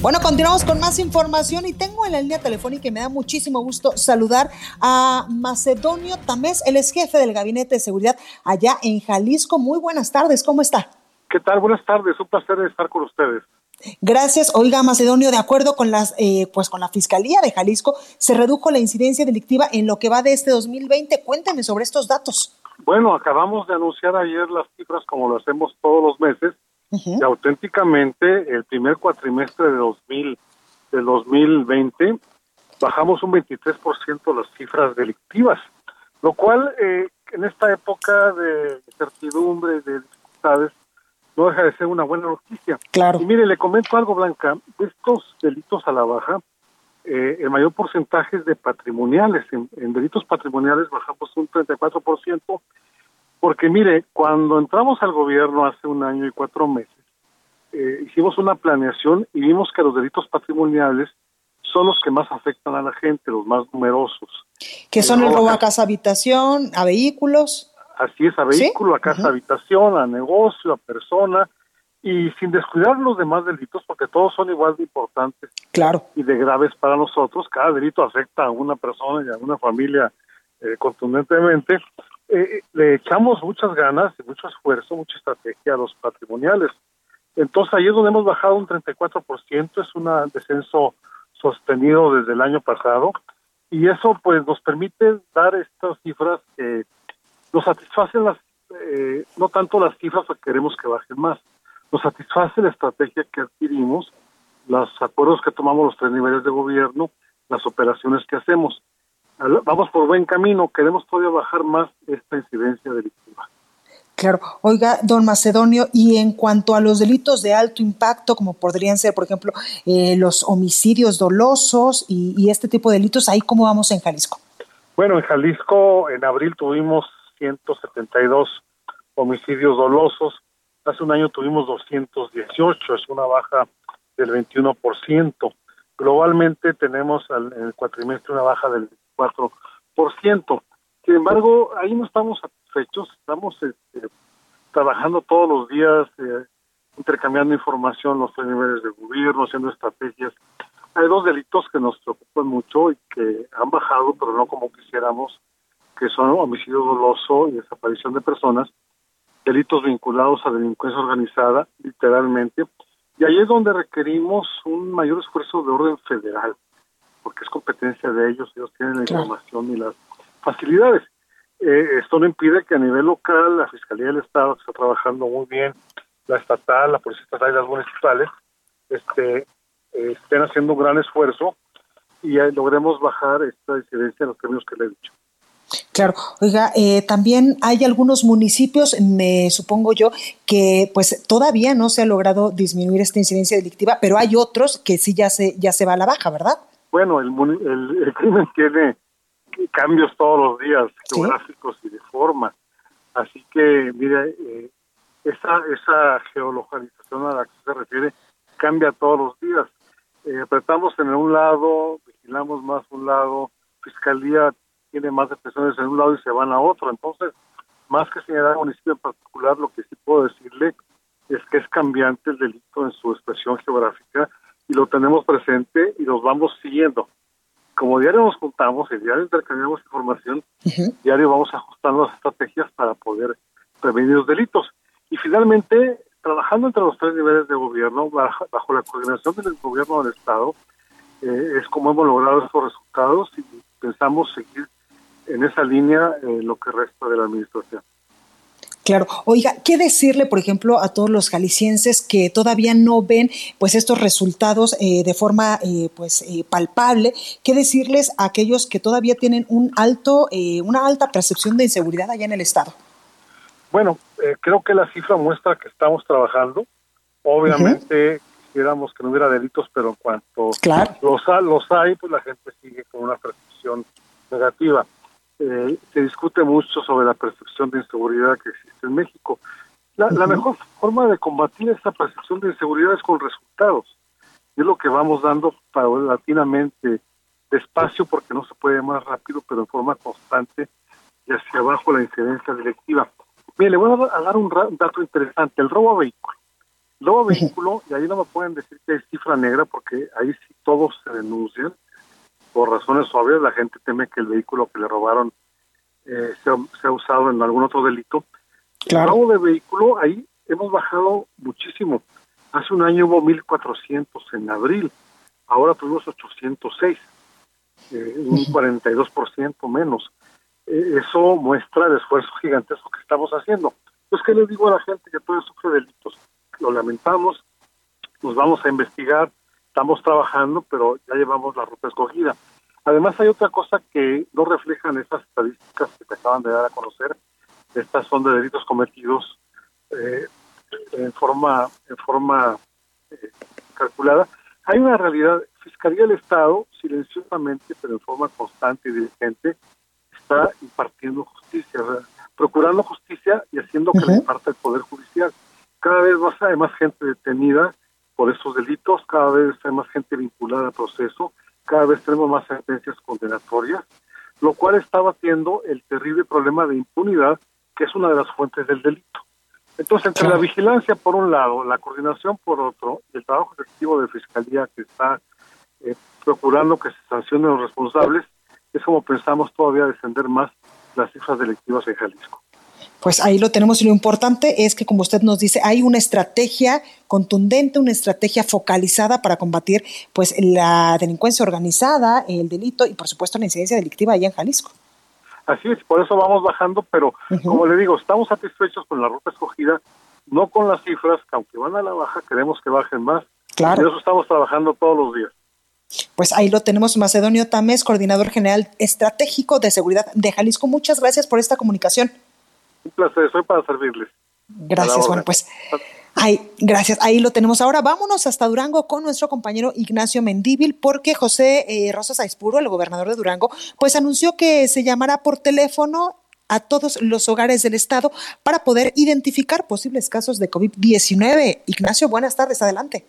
Bueno, continuamos con más información y tengo en la línea telefónica y me da muchísimo gusto saludar a Macedonio Tamés, el ex jefe del Gabinete de Seguridad allá en Jalisco. Muy buenas tardes, ¿cómo está? ¿Qué tal? Buenas tardes, un placer estar con ustedes. Gracias. Oiga, Macedonio, de acuerdo con las, eh, pues con la Fiscalía de Jalisco, se redujo la incidencia delictiva en lo que va de este 2020. Cuénteme sobre estos datos. Bueno, acabamos de anunciar ayer las cifras como lo hacemos todos los meses y auténticamente el primer cuatrimestre de 2000 de 2020 bajamos un 23% las cifras delictivas, lo cual eh, en esta época de incertidumbre, de dificultades, no deja de ser una buena noticia. Claro. Y mire, le comento algo, Blanca, estos delitos a la baja, eh, el mayor porcentaje es de patrimoniales. En, delitos patrimoniales bajamos un 34%, porque mire, cuando entramos al gobierno hace un año y cuatro meses, eh, hicimos una planeación y vimos que los delitos patrimoniales son los que más afectan a la gente, los más numerosos. Que son el robo a casa habitación, a vehículos. Así es, a vehículo, a casa habitación, a negocio, a persona, y sin descuidar los demás delitos, porque todos son igual de importantes claro. y de graves para nosotros. Cada delito afecta a una persona y a una familia eh, contundentemente. Eh, le echamos muchas ganas y mucho esfuerzo, mucha estrategia a los patrimoniales. Entonces, ahí es donde hemos bajado un 34%, es un descenso sostenido desde el año pasado, y eso pues nos permite dar estas cifras que nos satisfacen las, eh, no tanto las cifras que queremos que bajen más, nos satisface la estrategia que adquirimos, los acuerdos que tomamos los tres niveles de gobierno, las operaciones que hacemos. Vamos por buen camino, queremos todavía bajar más esta incidencia delictiva. Claro. Oiga, don Macedonio, y en cuanto a los delitos de alto impacto, como podrían ser, por ejemplo, eh, los homicidios dolosos y, y, este tipo de delitos, ¿ahí cómo vamos en Jalisco? Bueno, en Jalisco en abril tuvimos 172 homicidios dolosos. Hace un año tuvimos 218, es una baja del 21%. Globalmente tenemos en el cuatrimestre una baja del 4%. Sin embargo, ahí no estamos satisfechos, estamos este, trabajando todos los días, eh, intercambiando información los tres niveles de gobierno, haciendo estrategias. Hay dos delitos que nos preocupan mucho y que han bajado, pero no como quisiéramos, que son homicidio doloso y desaparición de personas, delitos vinculados a delincuencia organizada, literalmente, y ahí es donde requerimos un mayor esfuerzo de orden federal, porque es competencia de ellos, ellos tienen la información y las facilidades. Eh, esto no impide que a nivel local la Fiscalía del Estado está trabajando muy bien, la estatal, la Policía Estatal y las municipales este, eh, estén haciendo un gran esfuerzo y logremos bajar esta incidencia en los términos que le he dicho. Claro, oiga, eh, también hay algunos municipios, me supongo yo, que pues todavía no se ha logrado disminuir esta incidencia delictiva, pero hay otros que sí ya se ya se va a la baja, ¿verdad? Bueno, el, el, crimen tiene cambios todos los días, geográficos y de forma, así que mire, eh, esa esa geolocalización a la que se refiere cambia todos los días. Eh, apretamos en un lado, vigilamos más un lado, fiscalía tiene más depresiones en un lado y se van a otro. Entonces, más que señalar un municipio en particular, lo que sí puedo decirle es que es cambiante el delito en su expresión geográfica y lo tenemos presente y los vamos siguiendo. Como diario nos juntamos y diario intercambiamos información, diario vamos ajustando las estrategias para poder prevenir los delitos. Y finalmente, trabajando entre los tres niveles de gobierno, bajo, la coordinación del gobierno del Estado, eh, es como hemos logrado estos resultados y pensamos seguir en esa línea eh, lo que resta de la administración. Claro. Oiga, ¿qué decirle, por ejemplo, a todos los jaliscienses que todavía no ven pues estos resultados eh, de forma eh, pues palpable? ¿Qué decirles a aquellos que todavía tienen un alto una alta percepción de inseguridad allá en el estado? Bueno, creo que la cifra muestra que estamos trabajando. Obviamente quisiéramos que no hubiera delitos, pero en cuanto los, los hay, pues la gente sigue con una percepción negativa. Eh, se discute mucho sobre la percepción de inseguridad que existe en México. La, la mejor forma de combatir esta percepción de inseguridad es con resultados. Y es lo que vamos dando paulatinamente, despacio porque no se puede más rápido, pero en forma constante y hacia abajo la incidencia directiva. Mire, le voy a dar un dato interesante, el robo a vehículo. El robo a vehículo, y ahí no me pueden decir que es cifra negra porque ahí sí todos se denuncian, por razones obvias, la gente teme que el vehículo que le robaron eh, sea, sea, usado en algún otro delito. El robo de vehículo, ahí hemos bajado muchísimo. Hace un año hubo 1.400 en abril, ahora tuvimos 806, eh, un 42% menos. Eh, eso muestra el esfuerzo gigantesco que estamos haciendo. Pues, ¿qué les digo a la gente que todavía sufre delitos? Lo lamentamos, nos vamos a investigar, estamos trabajando, pero ya llevamos la ruta escogida. Además, hay otra cosa que no reflejan estas estadísticas que te acaban de dar a conocer. Estas son de delitos cometidos eh, en forma, en forma eh, calculada. Hay una realidad. Fiscalía del Estado, silenciosamente, pero en forma constante y diligente, está impartiendo justicia, procurando justicia y haciendo que le imparta el Poder Judicial. Cada vez más hay más gente detenida por estos delitos, cada vez hay más gente vinculada al proceso, cada vez tenemos más sentencias condenatorias, lo cual está batiendo el terrible problema de impunidad, que es una de las fuentes del delito. Entonces, entre la vigilancia por un lado, la coordinación por otro, y el trabajo efectivo de Fiscalía que está eh, procurando que se sancionen los responsables, es como pensamos todavía descender más las cifras delictivas en Jalisco. Pues ahí lo tenemos y lo importante es que, como usted nos dice, hay una estrategia contundente, una estrategia focalizada para combatir pues la delincuencia organizada, el delito y, por supuesto, la incidencia delictiva allá en Jalisco. Así es, por eso vamos bajando, pero como le digo, estamos satisfechos con la ruta escogida, no con las cifras, que aunque van a la baja, queremos que bajen más. Claro. Y eso estamos trabajando todos los días. Pues ahí lo tenemos, Macedonio Tamés, coordinador general estratégico de seguridad de Jalisco. Muchas gracias por esta comunicación. Un placer, soy para servirles. Gracias, bueno, pues ahí, gracias, ahí lo tenemos. Ahora vámonos hasta Durango con nuestro compañero Ignacio Mendíbil, porque José eh, Rosas Aispuro, el gobernador de Durango, pues anunció que se llamará por teléfono a todos los hogares del estado para poder identificar posibles casos de COVID-19. Ignacio, buenas tardes, adelante.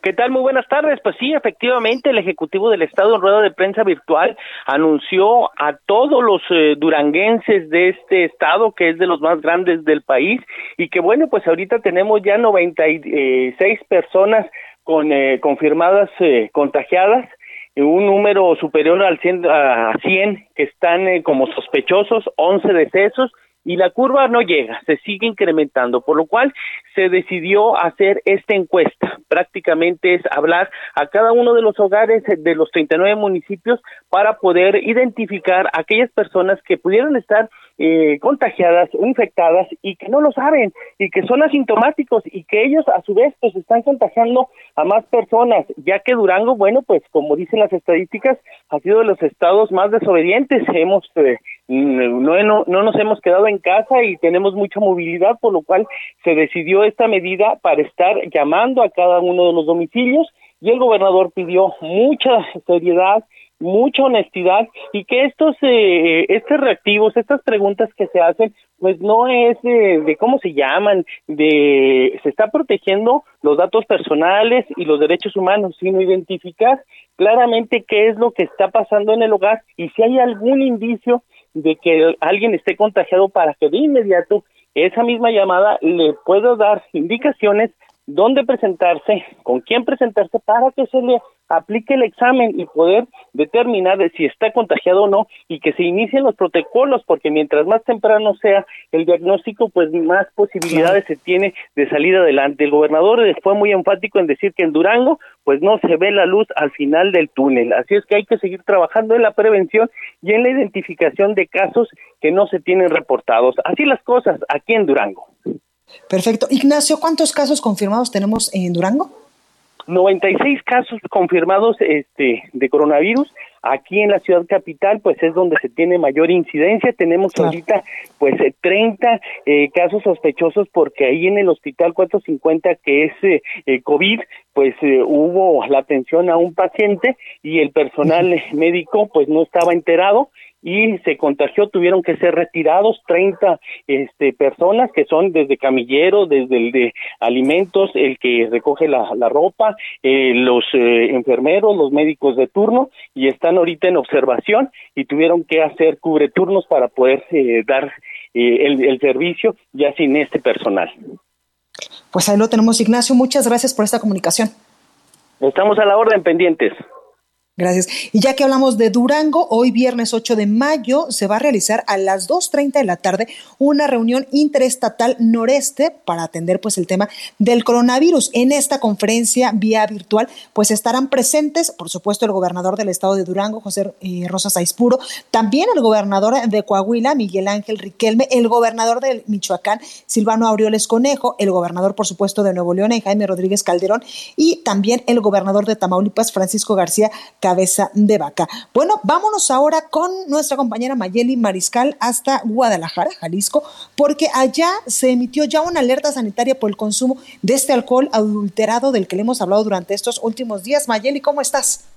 ¿Qué tal? Muy buenas tardes. Pues sí, efectivamente, el Ejecutivo del Estado en rueda de prensa virtual anunció a todos los eh, duranguenses de este estado, que es de los más grandes del país, y que bueno, pues ahorita tenemos ya 96 personas con eh, confirmadas eh, contagiadas, un número superior al 100, a 100 que están como sospechosos, 11 decesos, y la curva no llega, se sigue incrementando, por lo cual se decidió hacer esta encuesta. Prácticamente es hablar a cada uno de los hogares de los 39 municipios para poder identificar a aquellas personas que pudieran estar eh, contagiadas o infectadas y que no lo saben y que son asintomáticos y que ellos a su vez pues están contagiando a más personas, ya que Durango, bueno, pues como dicen las estadísticas, ha sido de los estados más desobedientes. Hemos eh, no, no, no nos hemos quedado en casa y tenemos mucha movilidad, por lo cual se decidió esta medida para estar llamando a cada uno de los domicilios y el gobernador pidió mucha seriedad mucha honestidad y que estos eh, estos reactivos, estas preguntas que se hacen, pues no es de, de, cómo se llaman, de se está protegiendo los datos personales y los derechos humanos, sino identificar claramente qué es lo que está pasando en el hogar y si hay algún indicio de que alguien esté contagiado para que de inmediato esa misma llamada le pueda dar indicaciones dónde presentarse, con quién presentarse para que se le aplique el examen y poder determinar si está contagiado o no y que se inicien los protocolos porque mientras más temprano sea el diagnóstico pues más posibilidades se tiene de salir adelante. El gobernador fue muy enfático en decir que en Durango pues no se ve la luz al final del túnel, así es que hay que seguir trabajando en la prevención y en la identificación de casos que no se tienen reportados. Así las cosas aquí en Durango. Perfecto. Ignacio, ¿cuántos casos confirmados tenemos en Durango? 96 casos confirmados este, de coronavirus. Aquí en la ciudad capital, pues es donde se tiene mayor incidencia. Tenemos ahorita, pues, 30 eh, eh, casos sospechosos porque ahí en el hospital 450, que es eh, COVID, pues eh, hubo la atención a un paciente y el personal médico pues no estaba enterado y se contagió, tuvieron que ser retirados 30 este, personas que son desde camillero, desde el de alimentos, el que recoge la, ropa, eh, los eh, enfermeros, los médicos de turno y están ahorita en observación y tuvieron que hacer cubreturnos para poder eh, dar el, el servicio ya sin este personal. Pues ahí lo tenemos, Ignacio. Muchas gracias por esta comunicación. Estamos a la orden pendientes. Gracias. Y ya que hablamos de Durango, hoy viernes 8 de mayo se va a realizar a las 2.30 de la tarde una reunión interestatal noreste para atender pues el tema del coronavirus. En esta conferencia vía virtual pues estarán presentes, por supuesto, el gobernador del estado de Durango, José eh, Rosas Aispuro, también el gobernador de Coahuila, Miguel Ángel Riquelme, el gobernador de Michoacán, Silvano Aureoles Conejo, el gobernador, por supuesto, de Nuevo León, Jaime Rodríguez Calderón, y también el gobernador de Tamaulipas, Francisco García cabeza de vaca. Bueno, vámonos ahora con nuestra compañera Mayeli Mariscal hasta Guadalajara, Jalisco, porque allá se emitió ya una alerta sanitaria por el consumo de este alcohol adulterado del que le hemos hablado durante estos últimos días. Mayeli, ¿cómo estás?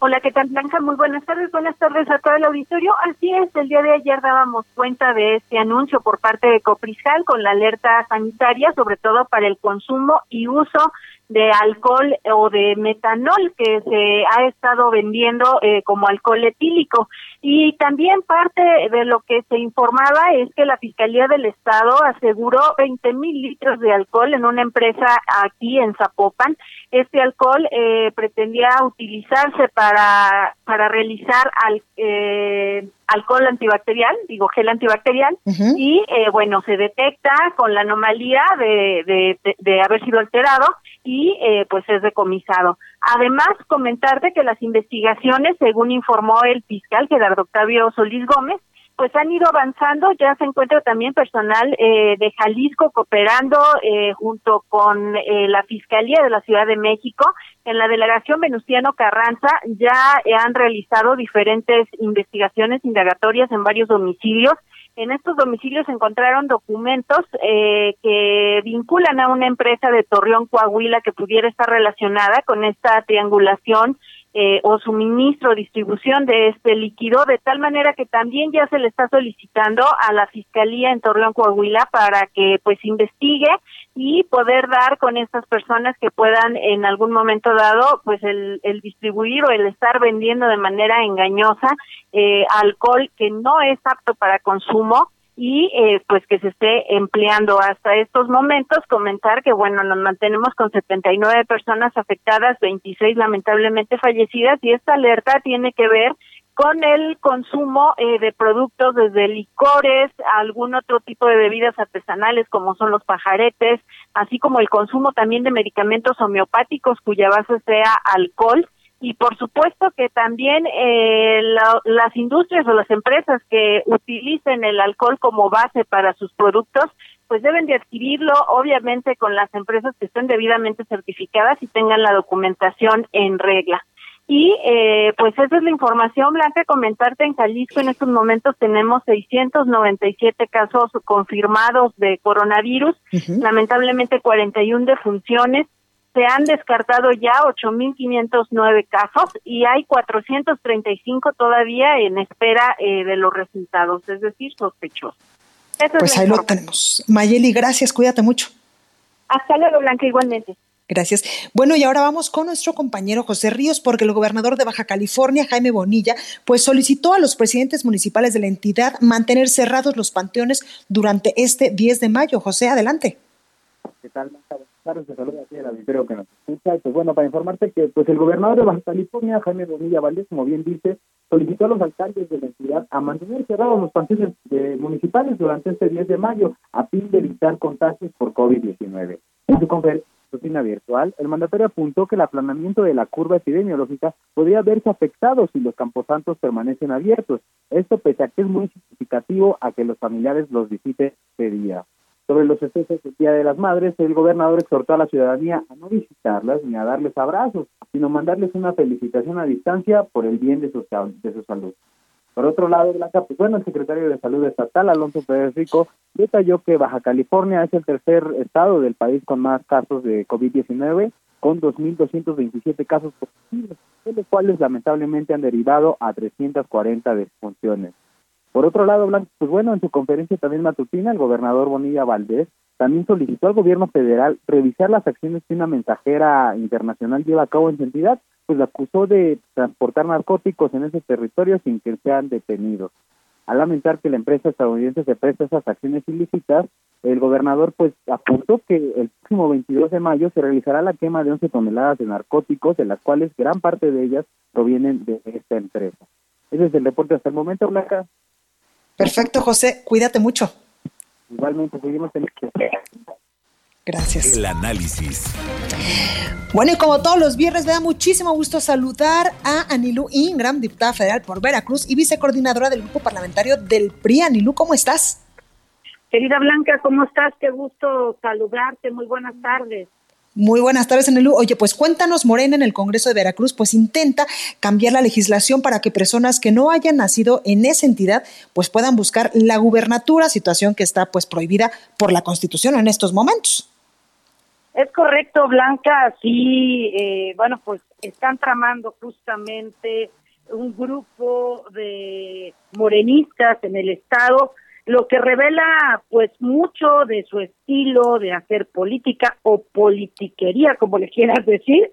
Hola, ¿qué tal, Blanca? Muy buenas tardes. Buenas tardes a todo el auditorio. Así es, el día de ayer dábamos cuenta de este anuncio por parte de Copriscal con la alerta sanitaria, sobre todo para el consumo y uso de alcohol o de metanol que se ha estado vendiendo eh, como alcohol etílico. Y también parte de lo que se informaba es que la Fiscalía del Estado aseguró 20 mil litros de alcohol en una empresa aquí en Zapopan. Este alcohol eh, pretendía utilizarse para, para realizar al, eh, alcohol antibacterial, digo gel antibacterial, y eh, bueno, se detecta con la anomalía de, de, de, haber sido alterado y eh, pues es decomisado. Además, comentarte que las investigaciones, según informó el fiscal Gerardo Octavio Solís Gómez, pues han ido avanzando, ya se encuentra también personal eh, de Jalisco cooperando eh, junto con eh, la Fiscalía de la Ciudad de México. En la delegación Venustiano Carranza ya han realizado diferentes investigaciones indagatorias en varios domicilios. En estos domicilios se encontraron documentos que vinculan a una empresa de Torreón, Coahuila, que pudiera estar relacionada con esta triangulación eh, o suministro, distribución de este líquido, de tal manera que también ya se le está solicitando a la Fiscalía en Torreón, Coahuila, para que pues investigue y poder dar con estas personas que puedan en algún momento dado pues el, el distribuir o el estar vendiendo de manera engañosa eh, alcohol que no es apto para consumo y eh, pues que se esté empleando hasta estos momentos. Comentar que, bueno, nos mantenemos con 79 personas afectadas, 26 lamentablemente fallecidas y esta alerta tiene que ver con el consumo eh, de productos desde licores, algún otro tipo de bebidas artesanales como son los pajaretes, así como el consumo también de medicamentos homeopáticos cuya base sea alcohol y por supuesto que también eh, las industrias o las empresas que utilicen el alcohol como base para sus productos pues deben de adquirirlo obviamente con las empresas que estén debidamente certificadas y tengan la documentación en regla. Y eh, pues esa es la información, Blanca, comentarte en Jalisco en estos momentos tenemos 697 casos confirmados de coronavirus, lamentablemente 41 defunciones, se han descartado ya 8.509 casos y hay 435 todavía en espera eh, de los resultados, es decir, sospechosos. pues ahí lo tenemos. Mayeli, gracias, cuídate mucho. Hasta luego, Blanca, igualmente. Gracias. Bueno, y ahora vamos con nuestro compañero José Ríos, porque el gobernador de Baja California, Jaime Bonilla, pues solicitó a los presidentes municipales de la entidad mantener cerrados los panteones durante este 10 de mayo. José, adelante. ¿Qué tal, tardes, te el auditorio que nos escucha. pues bueno, para informarte que pues el gobernador de Baja California, Jaime Bonilla Valdés, como bien dice, solicitó a los alcaldes de la entidad a mantener cerrados los panteones municipales durante este 10 de mayo a fin de evitar contagios por COVID-19. En su conferencia virtual, el mandatario apuntó que el aplanamiento de la curva epidemiológica podría verse afectado si los camposantos permanecen abiertos. Esto pese a que es muy significativo a que los familiares los visiten este día. Sobre los excesos del Día de las Madres, el gobernador exhortó a la ciudadanía a no visitarlas ni a darles abrazos, sino mandarles una felicitación a distancia por el bien de su, salud. Por otro lado, bueno, el secretario de Salud Estatal, Alonso Pérez Rico, detalló que Baja California es el tercer estado del país con más casos de COVID-19 con 2.227 casos positivos, de los cuales lamentablemente han derivado a 340 defunciones. Por otro lado, Blanco, pues bueno, en su conferencia también matutina, el gobernador Bonilla Valdés también solicitó al gobierno federal revisar las acciones que una mensajera internacional lleva a cabo en su entidad, pues la acusó de transportar narcóticos en ese territorio sin que sean detenidos. Al lamentar que la empresa estadounidense se presta esas acciones ilícitas, el gobernador pues apuntó que el próximo 22 de mayo se realizará la quema de 11 toneladas de narcóticos, de las cuales gran parte de ellas provienen de esta empresa. Ese es el reporte hasta el momento, Blanca. Perfecto, José. Cuídate mucho. Igualmente, seguimos en Gracias. El análisis. Bueno, y como todos los viernes, me da muchísimo gusto saludar a Anilú Ingram, diputada federal por Veracruz y vicecoordinadora del grupo parlamentario del PRI. Anilú, ¿cómo estás? Querida Blanca, ¿cómo estás? Qué gusto saludarte. Muy buenas tardes. Muy buenas tardes, Anelu. Oye, pues cuéntanos, Morena en el Congreso de Veracruz, pues intenta cambiar la legislación para que personas que no hayan nacido en esa entidad, pues puedan buscar la gubernatura, situación que está pues prohibida por la Constitución en estos momentos. Es correcto, Blanca. Sí, eh, bueno, pues están tramando justamente un grupo de morenistas en el Estado lo que revela pues mucho de su estilo de hacer política o politiquería, como le quieras decir,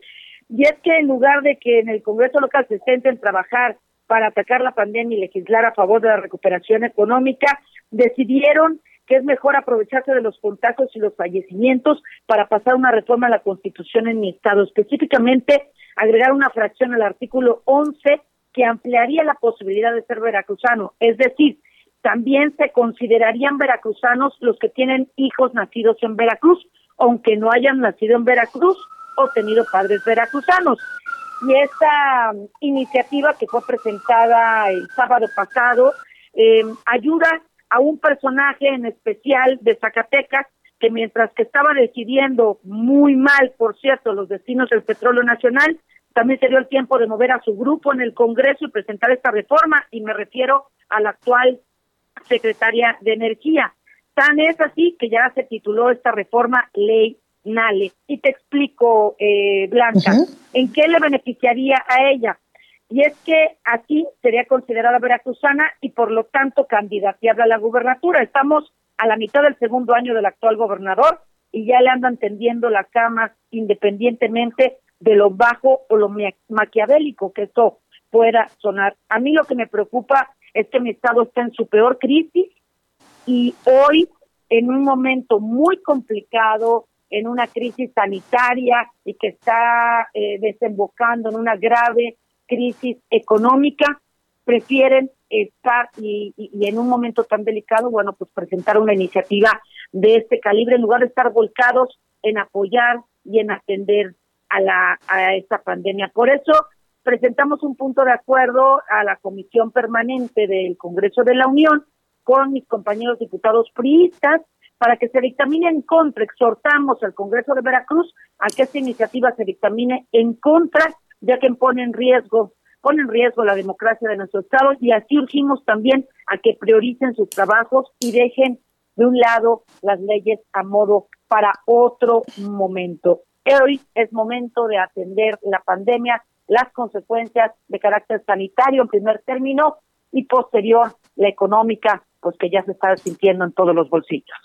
y es que en lugar de que en el Congreso local se en trabajar para atacar la pandemia y legislar a favor de la recuperación económica, decidieron que es mejor aprovecharse de los contagios y los fallecimientos para pasar una reforma a la Constitución en mi estado, específicamente agregar una fracción al artículo 11 que ampliaría la posibilidad de ser veracruzano, es decir, también se considerarían veracruzanos los que tienen hijos nacidos en Veracruz, aunque no hayan nacido en Veracruz o tenido padres veracruzanos. Y esta um, iniciativa que fue presentada el sábado pasado eh, ayuda a un personaje en especial de Zacatecas que mientras que estaba decidiendo muy mal, por cierto, los destinos del petróleo nacional, también se dio el tiempo de mover a su grupo en el Congreso y presentar esta reforma, y me refiero al actual secretaria de Energía. Tan es así que ya se tituló esta reforma Ley Nale. Y te explico, eh, Blanca, en qué le beneficiaría a ella. Y es que aquí sería considerada veracruzana y por lo tanto candidateable a la gubernatura. Estamos a la mitad del segundo año del actual gobernador y ya le andan tendiendo la cama independientemente de lo bajo o lo maquiavélico que esto pueda sonar. A mí lo que me preocupa es que mi estado está en su peor crisis y hoy en un momento muy complicado, en una crisis sanitaria y que está eh, desembocando en una grave crisis económica, prefieren estar y, en un momento tan delicado, bueno, pues presentar una iniciativa de este calibre en lugar de estar volcados en apoyar y en atender a la a esta pandemia. Por eso presentamos un punto de acuerdo a la Comisión Permanente del Congreso de la Unión con mis compañeros diputados priistas para que se dictamine en contra. Exhortamos al Congreso de Veracruz a que esta iniciativa se dictamine en contra, ya que pone en riesgo pone en riesgo la democracia de nuestro Estado y así urgimos también a que prioricen sus trabajos y dejen de un lado las leyes a modo para otro momento. Hoy es momento de atender la pandemia las consecuencias de carácter sanitario en primer término y posterior la económica, pues que ya se está sintiendo en todos los bolsillos.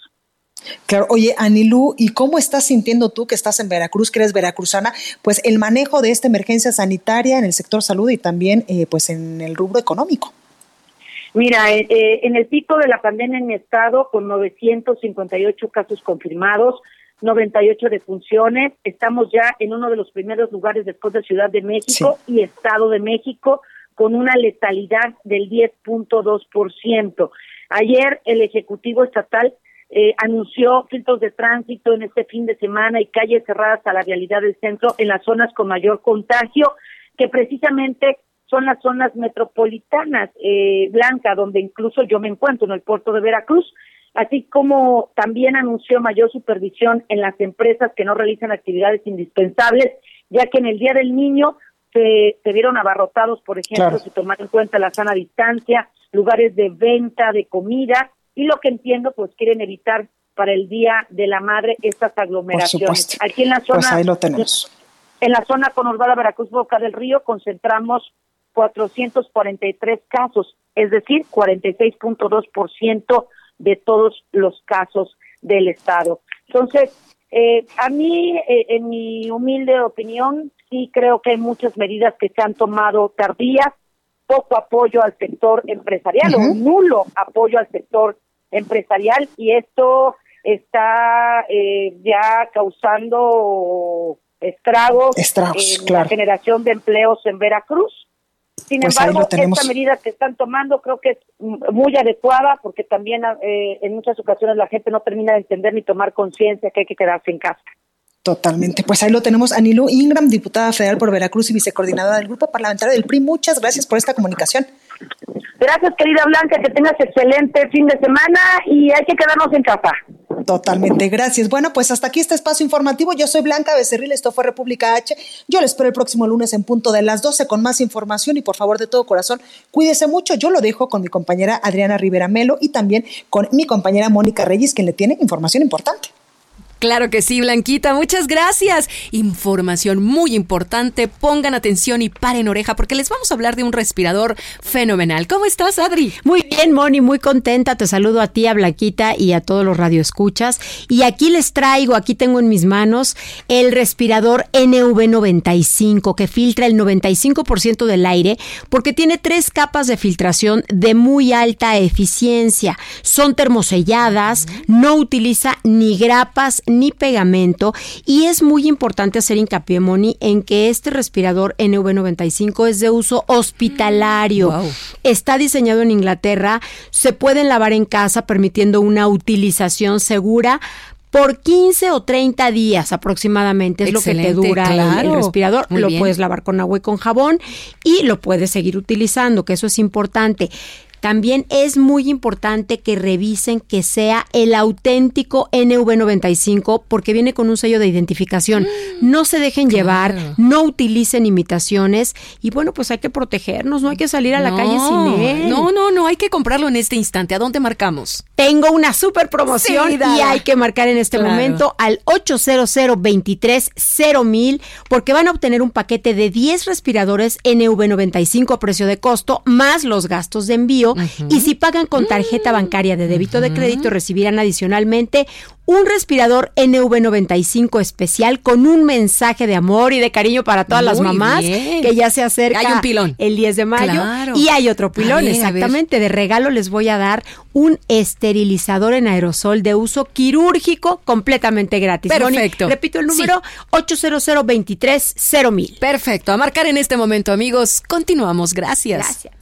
Claro, oye, Anilú, ¿y cómo estás sintiendo tú que estás en Veracruz, que eres veracruzana, pues el manejo de esta emergencia sanitaria en el sector salud y también eh, pues en el rubro económico? Mira, eh, eh, en el pico de la pandemia en mi estado, con 958 casos confirmados, 98 defunciones. Estamos ya en uno de los primeros lugares después de Ciudad de México y Estado de México con una letalidad del 10.2%. Ayer el Ejecutivo Estatal eh, anunció filtros de tránsito en este fin de semana y calles cerradas a la realidad del centro en las zonas con mayor contagio, que precisamente son las zonas metropolitanas, eh, Blanca, donde incluso yo me encuentro en el puerto de Veracruz así como también anunció mayor supervisión en las empresas que no realizan actividades indispensables, ya que en el Día del Niño se, se vieron abarrotados, por ejemplo, si tomar en cuenta la sana distancia, lugares de venta de comida, y lo que entiendo, pues quieren evitar para el Día de la Madre estas aglomeraciones. Aquí en la pues zona, ahí lo tenemos. En la zona conurbada Veracruz-Boca del Río concentramos 443 casos, es decir, 46.2% de todos los casos del Estado. Entonces, eh, a mí, eh, en mi humilde opinión, sí creo que hay muchas medidas que se han tomado tardías, poco apoyo al sector empresarial o nulo apoyo al sector empresarial y esto está eh, ya causando estragos, en la generación de empleos en Veracruz. Sin pues embargo, esta medida que están tomando creo que es muy adecuada porque también eh, en muchas ocasiones la gente no termina de entender ni tomar conciencia que hay que quedarse en casa. Totalmente. Pues ahí lo tenemos, Anilú Ingram, diputada federal por Veracruz y vicecoordinadora del Grupo Parlamentario del PRI. Muchas gracias por esta comunicación. Gracias, querida Blanca, que tengas excelente fin de semana y hay que quedarnos en casa. Totalmente, gracias. Bueno, pues hasta aquí este espacio informativo. Yo soy Blanca Becerril, esto fue República H. Yo le espero el próximo lunes en punto de las 12 con más información y por favor de todo corazón, cuídese mucho. Yo lo dejo con mi compañera Adriana Rivera Melo y también con mi compañera Mónica Reyes, quien le tiene información importante. Claro que sí, Blanquita, muchas gracias. Información muy importante, pongan atención y paren oreja porque les vamos a hablar de un respirador fenomenal. ¿Cómo estás, Adri? Muy bien, Moni, muy contenta. Te saludo a ti, a Blanquita y a todos los radioescuchas. Y aquí les traigo, aquí tengo en mis manos el respirador NV95 que filtra el 95% del aire porque tiene tres capas de filtración de muy alta eficiencia. Son termoselladas, no utiliza ni grapas ni pegamento y es muy importante hacer hincapié, Moni, en que este respirador NV95 es de uso hospitalario. Está diseñado en Inglaterra, se pueden lavar en casa permitiendo una utilización segura por 15 o 30 días aproximadamente es lo que te dura el, respirador. lo puedes lavar con agua y con jabón y lo puedes seguir utilizando, que eso es importante. También es muy importante que revisen que sea el auténtico NV95 porque viene con un sello de identificación. Mm. No se dejen llevar, no utilicen imitaciones y bueno, pues hay que protegernos, no hay que salir a la calle sin él. No, no, no, hay que comprarlo en este instante. ¿A dónde marcamos? Tengo una super promoción y hay que marcar en este momento al 800 23 mil porque van a obtener un paquete de 10 respiradores NV95 a precio de costo más los gastos de envío y si pagan con tarjeta mm. bancaria de débito de crédito recibirán adicionalmente un respirador NV95 especial con un mensaje de amor y de cariño para todas las mamás que ya se acerca hay un pilón. el 10 de mayo y hay otro pilón exactamente de regalo les voy a dar un esterilizador en aerosol de uso quirúrgico completamente gratis. Perfecto. repito el número sí. 800 23 mil. Perfecto, a marcar en este momento amigos. Continuamos, gracias. Gracias.